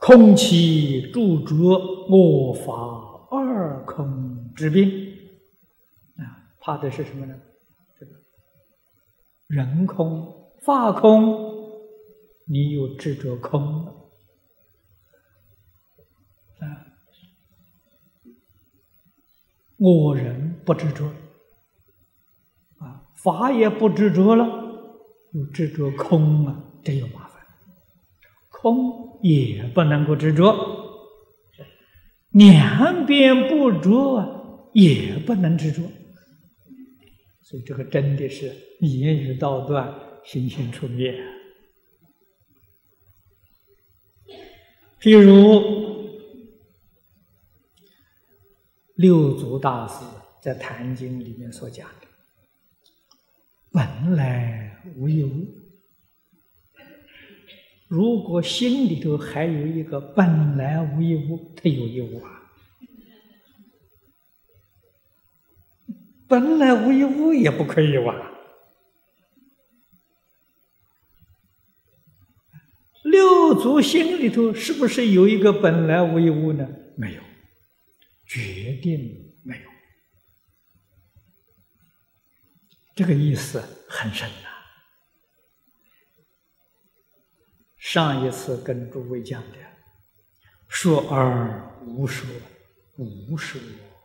空气诸着我法二空之病啊，怕的是什么呢？这个人空、法空，你有执着空啊，我人不执着啊，法也不执着了，有执着空啊，这有麻烦。空也不能够执着，两边不着也不能执着，所以这个真的是言语道断，心心出灭。譬如六祖大师在《坛经》里面所讲的：“本来无一物。”如果心里头还有一个本来无一物，它有一物啊。本来无一物也不可以哇。六祖心里头是不是有一个本来无一物呢？没有，决定没有。这个意思很深的。上一次跟诸位讲的，说而无说，无说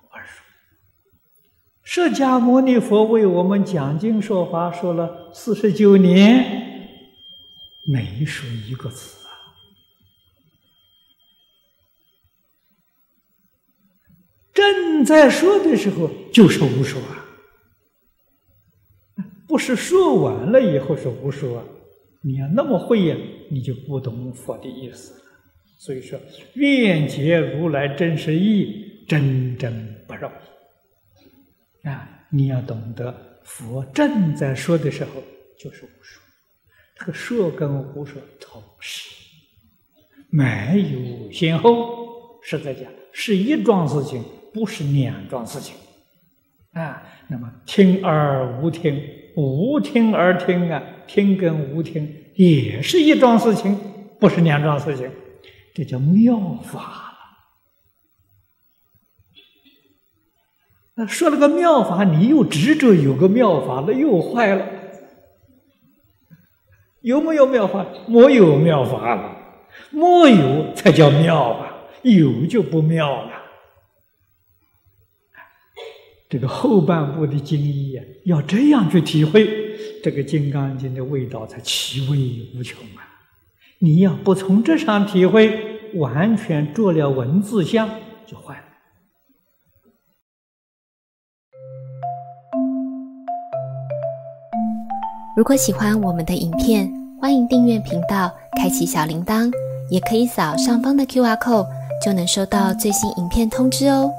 而说。释迦牟尼佛为我们讲经说法，说了四十九年，没说一个字啊。正在说的时候，就是无说啊，不是说完了以后是无说啊。你要那么会呀，你就不懂佛的意思了。所以说，愿解如来真实义，真真不容易啊！你要懂得，佛正在说的时候就是无说，这个说跟无说同时，没有先后。实在讲，是一桩事情，不是两桩事情啊。那么听而无听。无听而听啊，听跟无听也是一桩事情，不是两桩事情，这叫妙法了。那说了个妙法，你又执着有个妙法，那又坏了。有没有妙法？没有妙法了，没有才叫妙啊，有就不妙了。这个后半部的经义啊，要这样去体会，这个《金刚经》的味道才其味无穷啊！你要不从这上体会，完全做了文字相就坏了。如果喜欢我们的影片，欢迎订阅频道，开启小铃铛，也可以扫上方的 Q R code，就能收到最新影片通知哦。